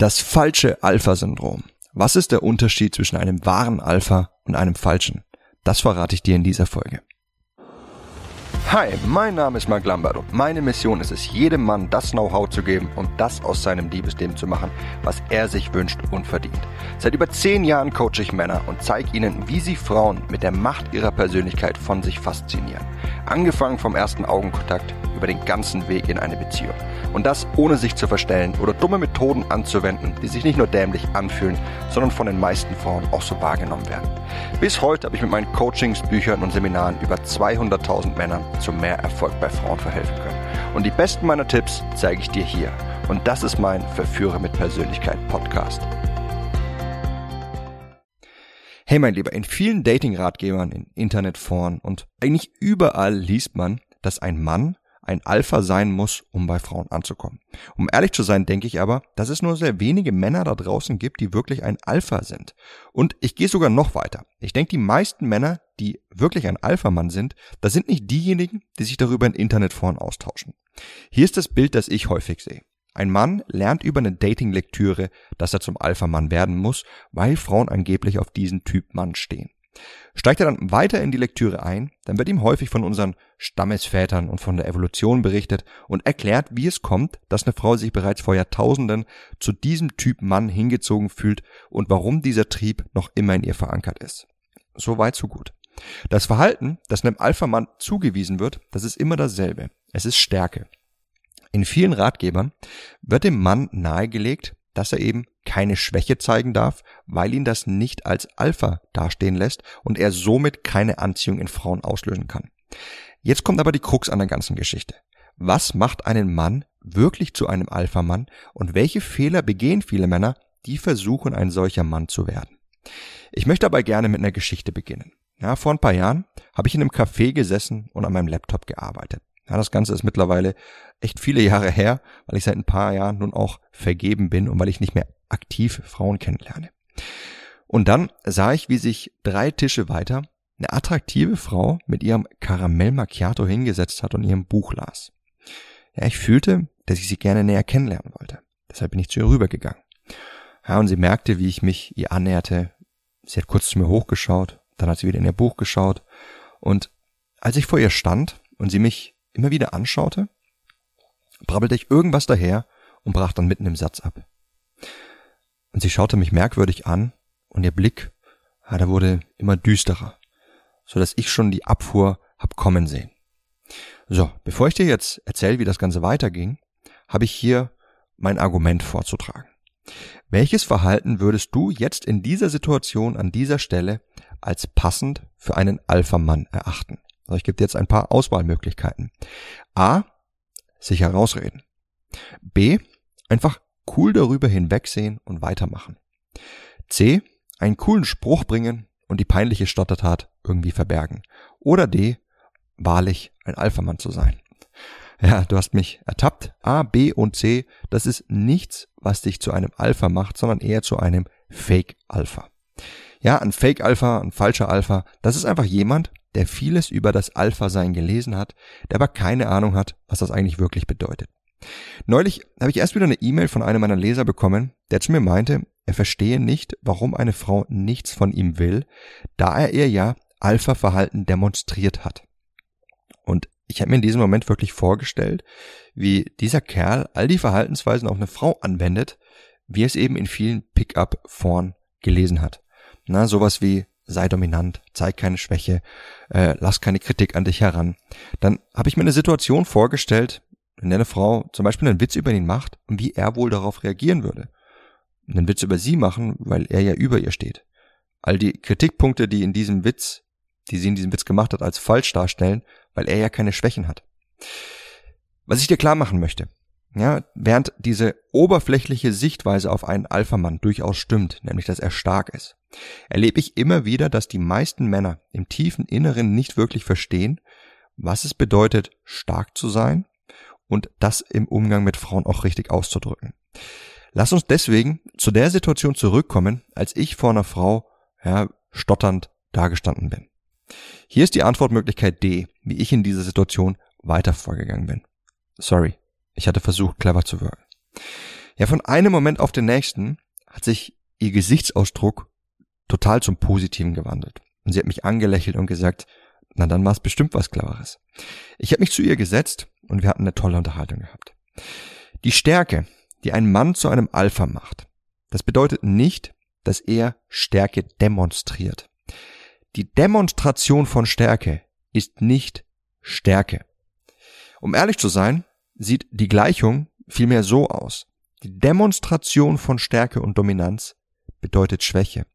Das falsche Alpha-Syndrom. Was ist der Unterschied zwischen einem wahren Alpha und einem falschen? Das verrate ich dir in dieser Folge. Hi, mein Name ist Mark Lambert und meine Mission ist es, jedem Mann das Know-how zu geben und das aus seinem Liebesleben zu machen, was er sich wünscht und verdient. Seit über zehn Jahren coache ich Männer und zeige ihnen, wie sie Frauen mit der Macht ihrer Persönlichkeit von sich faszinieren. Angefangen vom ersten Augenkontakt über den ganzen Weg in eine Beziehung. Und das ohne sich zu verstellen oder dumme Methoden anzuwenden, die sich nicht nur dämlich anfühlen, sondern von den meisten Frauen auch so wahrgenommen werden. Bis heute habe ich mit meinen Coachings, Büchern und Seminaren über 200.000 Männern zu mehr Erfolg bei Frauen verhelfen können. Und die besten meiner Tipps zeige ich dir hier. Und das ist mein Verführer mit Persönlichkeit Podcast. Hey mein Lieber, in vielen Dating-Ratgebern, in Internetforen und eigentlich überall liest man, dass ein Mann ein Alpha sein muss, um bei Frauen anzukommen. Um ehrlich zu sein, denke ich aber, dass es nur sehr wenige Männer da draußen gibt, die wirklich ein Alpha sind. Und ich gehe sogar noch weiter. Ich denke, die meisten Männer, die wirklich ein Alpha-Mann sind, das sind nicht diejenigen, die sich darüber in Internetforen austauschen. Hier ist das Bild, das ich häufig sehe. Ein Mann lernt über eine Dating-Lektüre, dass er zum Alpha-Mann werden muss, weil Frauen angeblich auf diesen Typ Mann stehen. Steigt er dann weiter in die Lektüre ein, dann wird ihm häufig von unseren Stammesvätern und von der Evolution berichtet und erklärt, wie es kommt, dass eine Frau sich bereits vor Jahrtausenden zu diesem Typ Mann hingezogen fühlt und warum dieser Trieb noch immer in ihr verankert ist. So weit, so gut. Das Verhalten, das einem Alpha-Mann zugewiesen wird, das ist immer dasselbe. Es ist Stärke. In vielen Ratgebern wird dem Mann nahegelegt, dass er eben keine Schwäche zeigen darf, weil ihn das nicht als Alpha dastehen lässt und er somit keine Anziehung in Frauen auslösen kann. Jetzt kommt aber die Krux an der ganzen Geschichte. Was macht einen Mann wirklich zu einem Alpha-Mann und welche Fehler begehen viele Männer, die versuchen, ein solcher Mann zu werden? Ich möchte aber gerne mit einer Geschichte beginnen. Ja, vor ein paar Jahren habe ich in einem Café gesessen und an meinem Laptop gearbeitet. Ja, das Ganze ist mittlerweile echt viele Jahre her, weil ich seit ein paar Jahren nun auch vergeben bin und weil ich nicht mehr aktiv Frauen kennenlerne. Und dann sah ich, wie sich drei Tische weiter eine attraktive Frau mit ihrem Karamell Macchiato hingesetzt hat und ihrem Buch las. Ja, ich fühlte, dass ich sie gerne näher kennenlernen wollte. Deshalb bin ich zu ihr rübergegangen. Ja, und sie merkte, wie ich mich ihr annäherte. Sie hat kurz zu mir hochgeschaut, dann hat sie wieder in ihr Buch geschaut. Und als ich vor ihr stand und sie mich immer wieder anschaute, brabbelte ich irgendwas daher und brach dann mitten im Satz ab. Und sie schaute mich merkwürdig an und ihr Blick, ja, der wurde immer düsterer, so dass ich schon die Abfuhr hab kommen sehen. So, bevor ich dir jetzt erzähle, wie das Ganze weiterging, habe ich hier mein Argument vorzutragen. Welches Verhalten würdest du jetzt in dieser Situation an dieser Stelle als passend für einen Alpha-Mann erachten? Also ich gebe dir jetzt ein paar Auswahlmöglichkeiten. A. Sich herausreden. B. Einfach cool darüber hinwegsehen und weitermachen. C. Einen coolen Spruch bringen und die peinliche Stottertat irgendwie verbergen. Oder D. Wahrlich ein Alphamann zu sein. Ja, du hast mich ertappt. A, B und C, das ist nichts, was dich zu einem Alpha macht, sondern eher zu einem Fake Alpha. Ja, ein Fake Alpha, ein falscher Alpha, das ist einfach jemand, der vieles über das Alpha-Sein gelesen hat, der aber keine Ahnung hat, was das eigentlich wirklich bedeutet. Neulich habe ich erst wieder eine E-Mail von einem meiner Leser bekommen, der zu mir meinte, er verstehe nicht, warum eine Frau nichts von ihm will, da er ihr ja Alpha-Verhalten demonstriert hat. Und ich habe mir in diesem Moment wirklich vorgestellt, wie dieser Kerl all die Verhaltensweisen auf eine Frau anwendet, wie er es eben in vielen Pickup-Foren gelesen hat. Na, sowas wie sei dominant, zeig keine Schwäche, äh, lass keine Kritik an dich heran. Dann habe ich mir eine Situation vorgestellt, der eine Frau zum Beispiel einen Witz über ihn macht und wie er wohl darauf reagieren würde. Einen Witz über sie machen, weil er ja über ihr steht. All die Kritikpunkte, die in diesem Witz, die sie in diesem Witz gemacht hat, als falsch darstellen, weil er ja keine Schwächen hat. Was ich dir klar machen möchte, ja, während diese oberflächliche Sichtweise auf einen Alphamann durchaus stimmt, nämlich dass er stark ist, erlebe ich immer wieder, dass die meisten Männer im tiefen Inneren nicht wirklich verstehen, was es bedeutet, stark zu sein und das im Umgang mit Frauen auch richtig auszudrücken. Lass uns deswegen zu der Situation zurückkommen, als ich vor einer Frau ja, stotternd dagestanden bin. Hier ist die Antwortmöglichkeit D, wie ich in dieser Situation weiter vorgegangen bin. Sorry, ich hatte versucht, clever zu wirken. Ja, von einem Moment auf den nächsten hat sich ihr Gesichtsausdruck total zum Positiven gewandelt. Und sie hat mich angelächelt und gesagt, na dann war es bestimmt was Cleveres. Ich habe mich zu ihr gesetzt und wir hatten eine tolle Unterhaltung gehabt. Die Stärke, die einen Mann zu einem Alpha macht, das bedeutet nicht, dass er Stärke demonstriert. Die Demonstration von Stärke ist nicht Stärke. Um ehrlich zu sein, sieht die Gleichung vielmehr so aus. Die Demonstration von Stärke und Dominanz bedeutet Schwäche.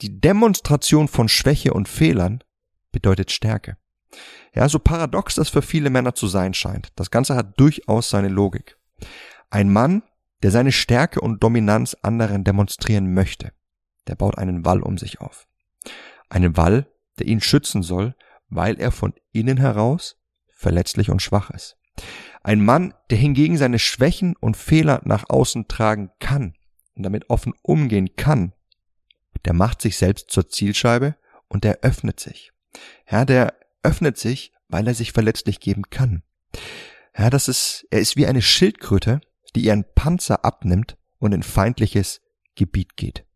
Die Demonstration von Schwäche und Fehlern bedeutet Stärke. Ja, so paradox das für viele Männer zu sein scheint. Das Ganze hat durchaus seine Logik. Ein Mann, der seine Stärke und Dominanz anderen demonstrieren möchte, der baut einen Wall um sich auf. Einen Wall, der ihn schützen soll, weil er von innen heraus verletzlich und schwach ist. Ein Mann, der hingegen seine Schwächen und Fehler nach außen tragen kann und damit offen umgehen kann, der macht sich selbst zur Zielscheibe und der öffnet sich. Ja, der öffnet sich, weil er sich verletzlich geben kann. Ja, das ist, er ist wie eine Schildkröte, die ihren Panzer abnimmt und in feindliches Gebiet geht.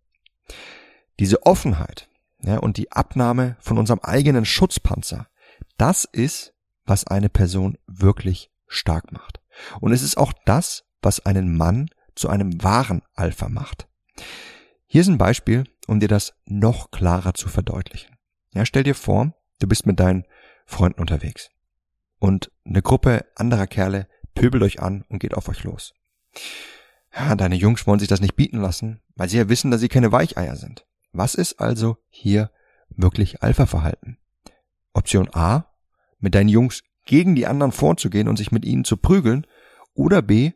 Diese Offenheit ja, und die Abnahme von unserem eigenen Schutzpanzer, das ist, was eine Person wirklich stark macht. Und es ist auch das, was einen Mann zu einem wahren Alpha macht. Hier ist ein Beispiel, um dir das noch klarer zu verdeutlichen. Ja, stell dir vor, du bist mit deinen Freunden unterwegs und eine Gruppe anderer Kerle pöbelt euch an und geht auf euch los. Ja, deine Jungs wollen sich das nicht bieten lassen, weil sie ja wissen, dass sie keine Weicheier sind. Was ist also hier wirklich Alpha-Verhalten? Option A, mit deinen Jungs gegen die anderen vorzugehen und sich mit ihnen zu prügeln, oder B,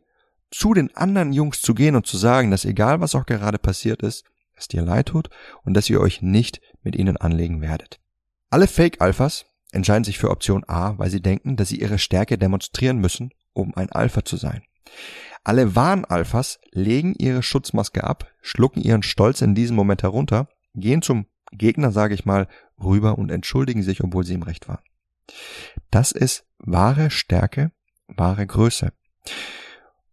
zu den anderen Jungs zu gehen und zu sagen, dass egal was auch gerade passiert ist, es dir leid tut und dass ihr euch nicht mit ihnen anlegen werdet. Alle Fake-Alphas entscheiden sich für Option A, weil sie denken, dass sie ihre Stärke demonstrieren müssen, um ein Alpha zu sein. Alle wahren Alphas legen ihre Schutzmaske ab, schlucken ihren Stolz in diesem Moment herunter, gehen zum Gegner, sage ich mal, rüber und entschuldigen sich, obwohl sie im Recht waren. Das ist wahre Stärke, wahre Größe.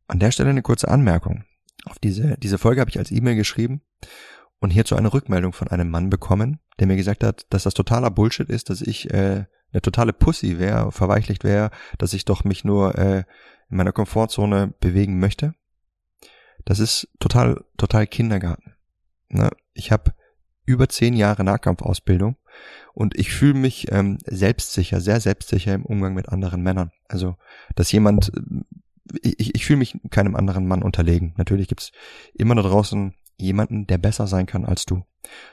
An der Stelle eine kurze Anmerkung. Auf diese, diese Folge habe ich als E-Mail geschrieben und hierzu eine Rückmeldung von einem Mann bekommen, der mir gesagt hat, dass das totaler Bullshit ist, dass ich äh, eine totale Pussy wäre, verweichlicht wäre, dass ich doch mich nur äh, in meiner Komfortzone bewegen möchte. Das ist total, total Kindergarten. Ne? Ich habe über zehn Jahre Nahkampfausbildung und ich fühle mich ähm, selbstsicher, sehr selbstsicher im Umgang mit anderen Männern. Also, dass jemand ich, ich fühle mich keinem anderen Mann unterlegen. Natürlich gibt's immer da draußen jemanden, der besser sein kann als du.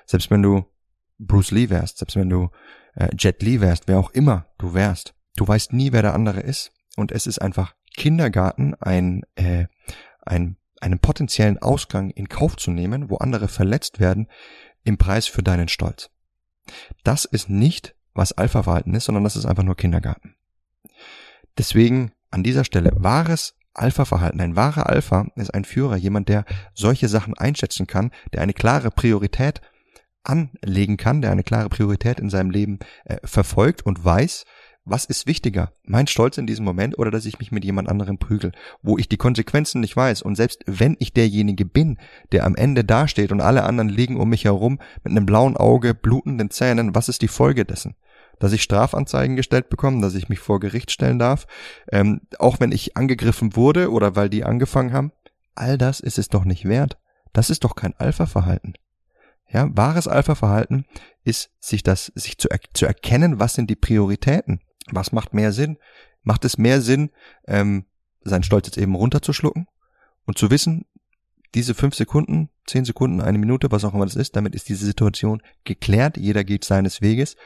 Selbst wenn du Bruce Lee wärst, selbst wenn du äh, Jet Lee wärst, wer auch immer du wärst, du weißt nie, wer der andere ist. Und es ist einfach Kindergarten, ein, äh, ein, einen potenziellen Ausgang in Kauf zu nehmen, wo andere verletzt werden, im Preis für deinen Stolz. Das ist nicht, was Alpha-Verhalten ist, sondern das ist einfach nur Kindergarten. Deswegen an dieser Stelle wahres Alpha-Verhalten. Ein wahrer Alpha ist ein Führer, jemand, der solche Sachen einschätzen kann, der eine klare Priorität anlegen kann, der eine klare Priorität in seinem Leben äh, verfolgt und weiß, was ist wichtiger? Mein Stolz in diesem Moment oder dass ich mich mit jemand anderem prügel, wo ich die Konsequenzen nicht weiß und selbst wenn ich derjenige bin, der am Ende dasteht und alle anderen liegen um mich herum mit einem blauen Auge, blutenden Zähnen, was ist die Folge dessen? dass ich Strafanzeigen gestellt bekomme, dass ich mich vor Gericht stellen darf, ähm, auch wenn ich angegriffen wurde oder weil die angefangen haben. All das ist es doch nicht wert. Das ist doch kein Alpha-Verhalten. Ja, wahres Alpha-Verhalten ist, sich das, sich zu, er zu erkennen, was sind die Prioritäten? Was macht mehr Sinn? Macht es mehr Sinn, ähm, seinen Stolz jetzt eben runterzuschlucken und zu wissen, diese fünf Sekunden, zehn Sekunden, eine Minute, was auch immer das ist, damit ist diese Situation geklärt, jeder geht seines Weges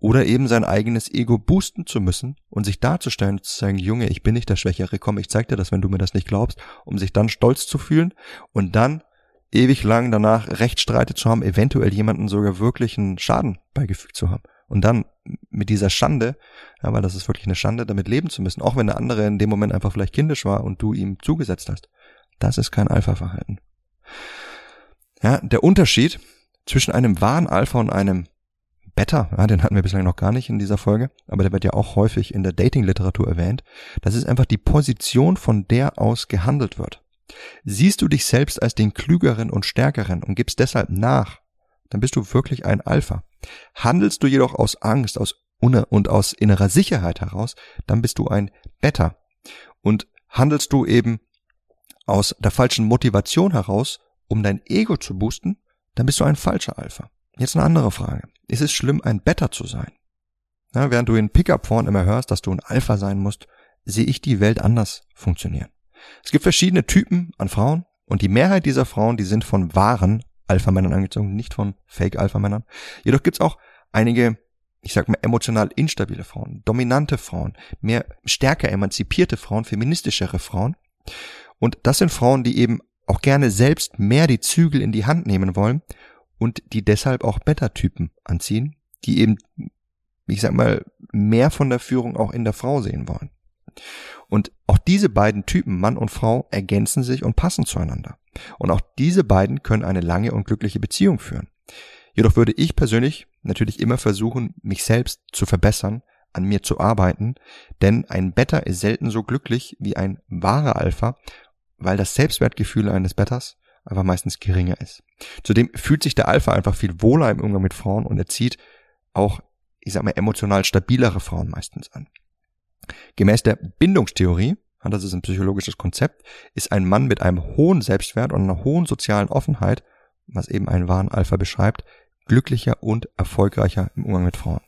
oder eben sein eigenes Ego boosten zu müssen und sich darzustellen zu sagen, Junge, ich bin nicht der Schwächere, komm, ich zeig dir das, wenn du mir das nicht glaubst, um sich dann stolz zu fühlen und dann ewig lang danach Rechtsstreite zu haben, eventuell jemanden sogar wirklich einen Schaden beigefügt zu haben. Und dann mit dieser Schande, ja, weil das ist wirklich eine Schande, damit leben zu müssen, auch wenn der andere in dem Moment einfach vielleicht kindisch war und du ihm zugesetzt hast. Das ist kein Alpha-Verhalten. Ja, der Unterschied zwischen einem wahren Alpha und einem Better, ja, den hatten wir bislang noch gar nicht in dieser Folge, aber der wird ja auch häufig in der Dating-Literatur erwähnt. Das ist einfach die Position, von der aus gehandelt wird. Siehst du dich selbst als den Klügeren und Stärkeren und gibst deshalb nach, dann bist du wirklich ein Alpha. Handelst du jedoch aus Angst, aus und aus innerer Sicherheit heraus, dann bist du ein Beta. Und handelst du eben aus der falschen Motivation heraus, um dein Ego zu boosten, dann bist du ein falscher Alpha. Jetzt eine andere Frage. Ist es schlimm, ein Beta zu sein? Ja, während du in Pickup-Foren immer hörst, dass du ein Alpha sein musst, sehe ich die Welt anders funktionieren. Es gibt verschiedene Typen an Frauen und die Mehrheit dieser Frauen, die sind von wahren Alpha-Männern angezogen, nicht von Fake-Alpha-Männern. Jedoch gibt's auch einige, ich sag mal, emotional instabile Frauen, dominante Frauen, mehr stärker emanzipierte Frauen, feministischere Frauen. Und das sind Frauen, die eben auch gerne selbst mehr die Zügel in die Hand nehmen wollen und die deshalb auch Beta-Typen anziehen, die eben, ich sag mal, mehr von der Führung auch in der Frau sehen wollen. Und auch diese beiden Typen, Mann und Frau, ergänzen sich und passen zueinander. Und auch diese beiden können eine lange und glückliche Beziehung führen. Jedoch würde ich persönlich natürlich immer versuchen, mich selbst zu verbessern, an mir zu arbeiten, denn ein Beta ist selten so glücklich wie ein wahrer Alpha, weil das Selbstwertgefühl eines Bettas einfach meistens geringer ist. Zudem fühlt sich der Alpha einfach viel wohler im Umgang mit Frauen und er zieht auch, ich sag mal, emotional stabilere Frauen meistens an. Gemäß der Bindungstheorie, das ist ein psychologisches Konzept, ist ein Mann mit einem hohen Selbstwert und einer hohen sozialen Offenheit, was eben einen wahren Alpha beschreibt, glücklicher und erfolgreicher im Umgang mit Frauen.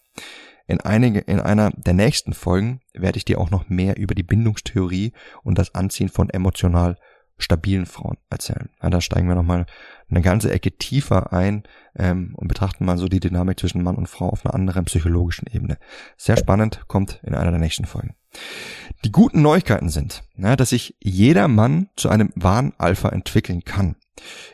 In, einige, in einer der nächsten Folgen werde ich dir auch noch mehr über die Bindungstheorie und das Anziehen von emotional stabilen Frauen erzählen. Ja, da steigen wir nochmal eine ganze Ecke tiefer ein ähm, und betrachten mal so die Dynamik zwischen Mann und Frau auf einer anderen psychologischen Ebene. Sehr spannend, kommt in einer der nächsten Folgen. Die guten Neuigkeiten sind, dass sich jeder Mann zu einem wahren Alpha entwickeln kann.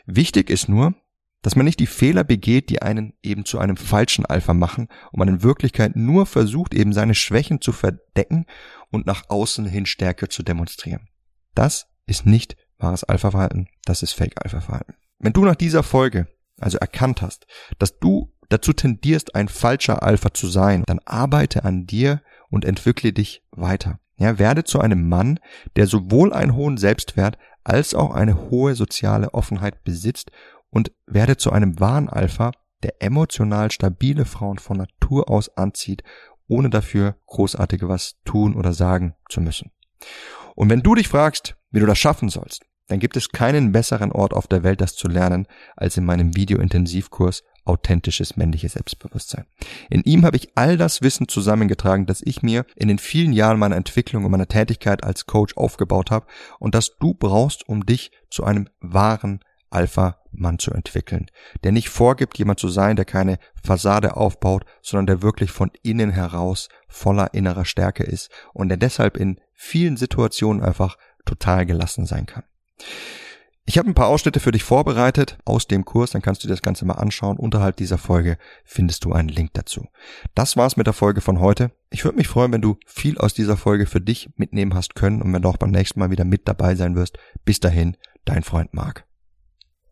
Wichtig ist nur, dass man nicht die Fehler begeht, die einen eben zu einem falschen Alpha machen und man in Wirklichkeit nur versucht, eben seine Schwächen zu verdecken und nach außen hin Stärke zu demonstrieren. Das ist nicht wahres Alpha-Verhalten, das ist Fake-Alpha-Verhalten. Wenn du nach dieser Folge also erkannt hast, dass du dazu tendierst, ein falscher Alpha zu sein, dann arbeite an dir und entwickle dich weiter. Ja, werde zu einem Mann, der sowohl einen hohen Selbstwert als auch eine hohe soziale Offenheit besitzt und werde zu einem wahren Alpha, der emotional stabile Frauen von Natur aus anzieht, ohne dafür großartige was tun oder sagen zu müssen. Und wenn du dich fragst, wie du das schaffen sollst, dann gibt es keinen besseren Ort auf der Welt, das zu lernen, als in meinem Videointensivkurs authentisches männliches Selbstbewusstsein. In ihm habe ich all das Wissen zusammengetragen, das ich mir in den vielen Jahren meiner Entwicklung und meiner Tätigkeit als Coach aufgebaut habe und das du brauchst, um dich zu einem wahren Alpha-Mann zu entwickeln, der nicht vorgibt, jemand zu sein, der keine Fassade aufbaut, sondern der wirklich von innen heraus voller innerer Stärke ist und der deshalb in vielen Situationen einfach total gelassen sein kann. Ich habe ein paar Ausschnitte für dich vorbereitet aus dem Kurs, dann kannst du dir das Ganze mal anschauen. Unterhalb dieser Folge findest du einen Link dazu. Das war's mit der Folge von heute. Ich würde mich freuen, wenn du viel aus dieser Folge für dich mitnehmen hast können und wenn du auch beim nächsten Mal wieder mit dabei sein wirst. Bis dahin, dein Freund Marc.